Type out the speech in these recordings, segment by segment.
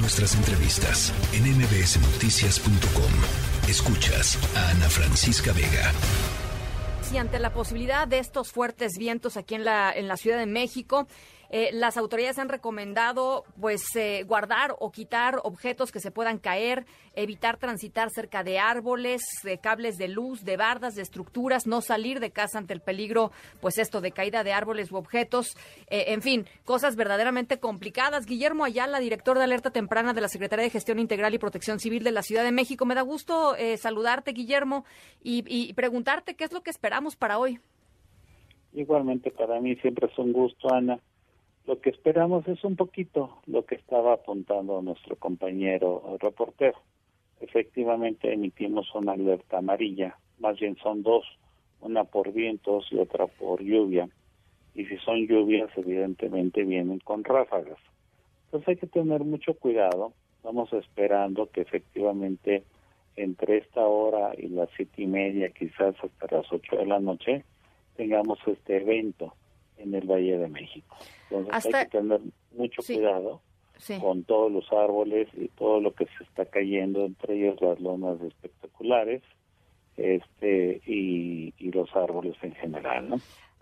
Nuestras entrevistas en mbsnoticias.com. Escuchas a Ana Francisca Vega. Y ante la posibilidad de estos fuertes vientos aquí en la, en la Ciudad de México, eh, las autoridades han recomendado pues eh, guardar o quitar objetos que se puedan caer, evitar transitar cerca de árboles, de cables de luz, de bardas, de estructuras, no salir de casa ante el peligro, pues esto de caída de árboles u objetos, eh, en fin, cosas verdaderamente complicadas. Guillermo Ayala, director de alerta temprana de la Secretaría de Gestión Integral y Protección Civil de la Ciudad de México. Me da gusto saludarte, Guillermo, y, y preguntarte qué es lo que esperamos para hoy. Igualmente para mí siempre es un gusto, Ana. Lo que esperamos es un poquito lo que estaba apuntando nuestro compañero reportero. Efectivamente emitimos una alerta amarilla, más bien son dos, una por vientos y otra por lluvia. Y si son lluvias, evidentemente vienen con ráfagas. Entonces hay que tener mucho cuidado. Estamos esperando que efectivamente entre esta hora y las siete y media, quizás hasta las ocho de la noche, tengamos este evento en el Valle de México. Entonces hay que tener mucho cuidado con todos los árboles y todo lo que se está cayendo, entre ellos las lonas espectaculares este y, y los árboles en general, ¿no?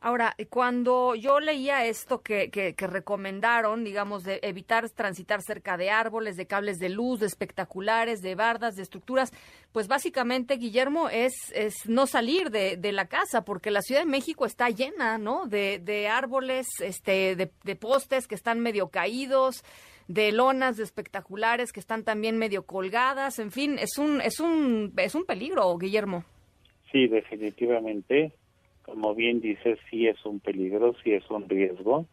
Ahora, cuando yo leía esto que, que, recomendaron, digamos, de evitar transitar cerca de árboles, de cables de luz, de espectaculares, de bardas, de estructuras, pues básicamente, Guillermo, es, es no salir de, de la casa, porque la Ciudad de México está llena, ¿no? De, de árboles, este, de, de postes que están medio caídos, de lonas de espectaculares que están también medio colgadas, en fin, es un, es un, es un peligro, Guillermo. Sí, definitivamente como bien dices, sí es un peligro, sí es un riesgo,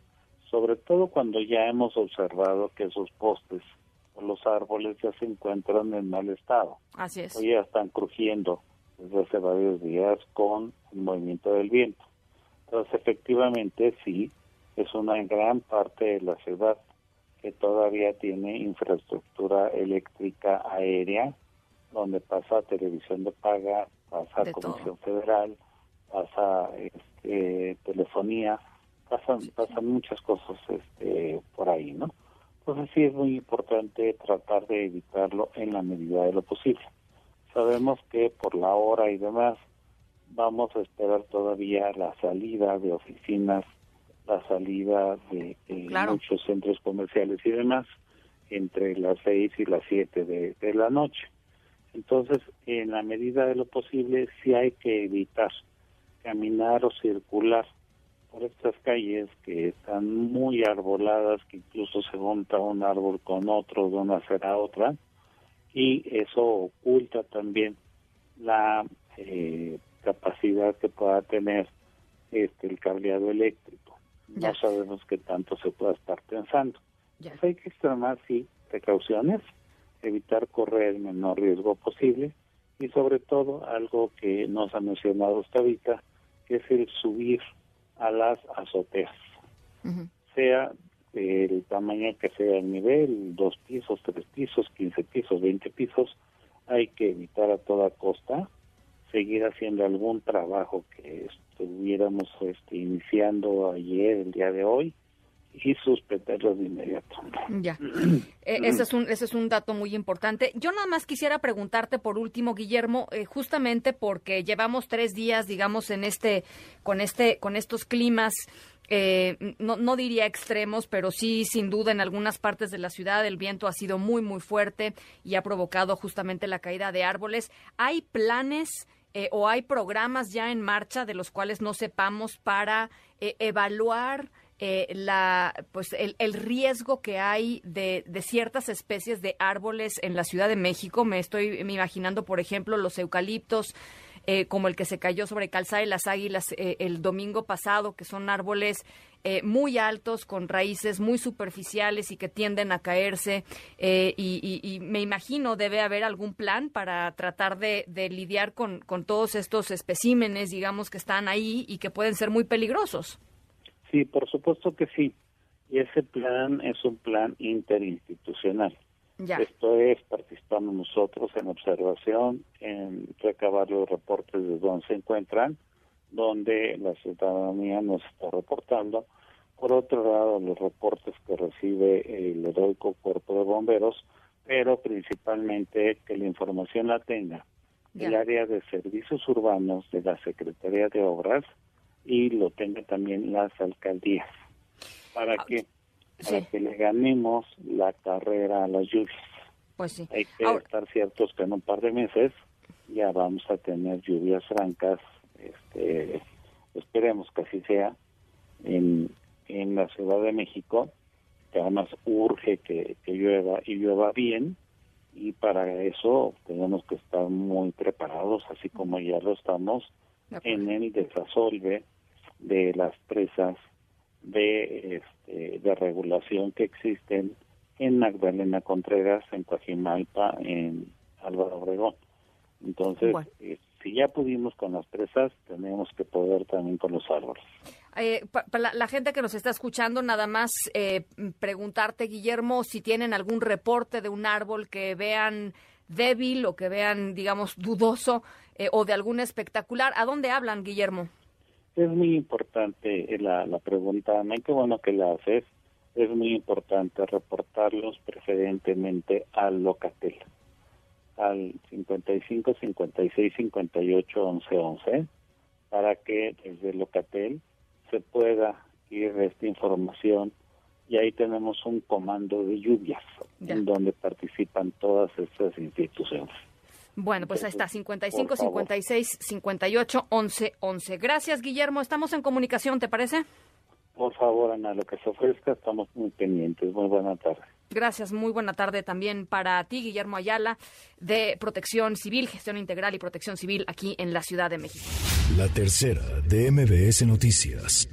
sobre todo cuando ya hemos observado que esos postes o los árboles ya se encuentran en mal estado. Así es. O ya están crujiendo desde hace varios días con el movimiento del viento. Entonces, efectivamente, sí, es una gran parte de la ciudad que todavía tiene infraestructura eléctrica aérea, donde pasa televisión de paga, pasa Comisión Federal, pasa este, telefonía, pasan, pasan muchas cosas este, por ahí, ¿no? Entonces sí es muy importante tratar de evitarlo en la medida de lo posible. Sabemos que por la hora y demás vamos a esperar todavía la salida de oficinas, la salida de, muchos centros comerciales y demás entre las seis y las siete de, de la noche. Entonces, en la medida de lo posible, sí hay que evitar caminar o circular por estas calles que están muy arboladas, que incluso se monta un árbol con otro de una acera a otra, y eso oculta también la eh, capacidad que pueda tener este el cableado eléctrico. No sabemos qué tanto se pueda estar pensando. hay que extremar, sí, precauciones, evitar correr el menor riesgo posible y sobre todo algo que nos ha mencionado hasta ahorita, que es el subir a las azoteas, sea el tamaño que sea el nivel, dos pisos, tres pisos, quince pisos, veinte pisos, hay que evitar a toda costa seguir haciendo algún trabajo que estuviéramos este, iniciando ayer, el día de hoy, y suspenderlos de inmediato. Ya, eh, ese, es un, ese es un dato muy importante. Yo nada más quisiera preguntarte por último, Guillermo, eh, justamente porque llevamos tres días, digamos, en este, con este, con estos climas. Eh, no, no diría extremos, pero sí, sin duda, en algunas partes de la ciudad el viento ha sido muy, muy fuerte y ha provocado justamente la caída de árboles. ¿Hay planes o hay programas ya en marcha de los cuales no sepamos para evaluar eh, la, pues el, el, riesgo que hay de, de, ciertas especies de árboles en la Ciudad de México. Me estoy imaginando, por ejemplo, los eucaliptos, eh, como el que se cayó sobre Calzada de las Águilas eh, el domingo pasado, que son árboles muy altos, con raíces muy superficiales y que tienden a caerse. Y, y, me imagino debe haber algún plan para tratar de, de lidiar con, con todos estos especímenes, digamos, que están ahí y que pueden ser muy peligrosos. Sí, por supuesto que sí. Y ese plan es un plan interinstitucional. Esto es, participamos nosotros en observación, en recabar los reportes de dónde se encuentran, donde la ciudadanía nos está reportando por otro lado los reportes que recibe el heroico cuerpo de bomberos, pero principalmente que la información la tenga el área de servicios urbanos de la Secretaría de Obras y lo tenga también las alcaldías. ¿Para ah, que Para que le ganemos la carrera a las lluvias. Pues sí. Hay que estar ciertos que en un par de meses ya vamos a tener lluvias francas, este, esperemos que así sea, en, en la Ciudad de México, que además urge que, que llueva y llueva bien, y para eso tenemos que estar muy preparados, así como ya lo estamos en el desasolve de las presas de, este, de regulación que existen en Magdalena Contreras, en Coajimalpa, en Álvaro Obregón. Entonces, eh, si ya pudimos con las presas, tenemos que poder también con los árboles. Eh, para la, gente que nos está escuchando, nada más eh, preguntarte, Guillermo, si tienen algún reporte de un árbol que vean débil o que vean, digamos, dudoso eh, o de algún espectacular. ¿A dónde hablan, Guillermo? Es muy importante la, la pregunta, qué bueno que la haces. Es muy importante reportarlos preferentemente al Locatel, al 55 56 58 11 11, para que desde Locatel se pueda ir esta información y ahí tenemos un comando de lluvias en donde participan todas estas instituciones. Bueno, pues ahí está, 55, 56, 58, 11, 11. Gracias, Guillermo. Estamos en comunicación, ¿te parece? Por favor, Ana, lo que se ofrezca, estamos muy pendientes. Muy buena tarde. Gracias, muy buena tarde también para ti, Guillermo Ayala, de Protección Civil, Gestión Integral y Protección Civil aquí en la Ciudad de México. La tercera de MBS Noticias.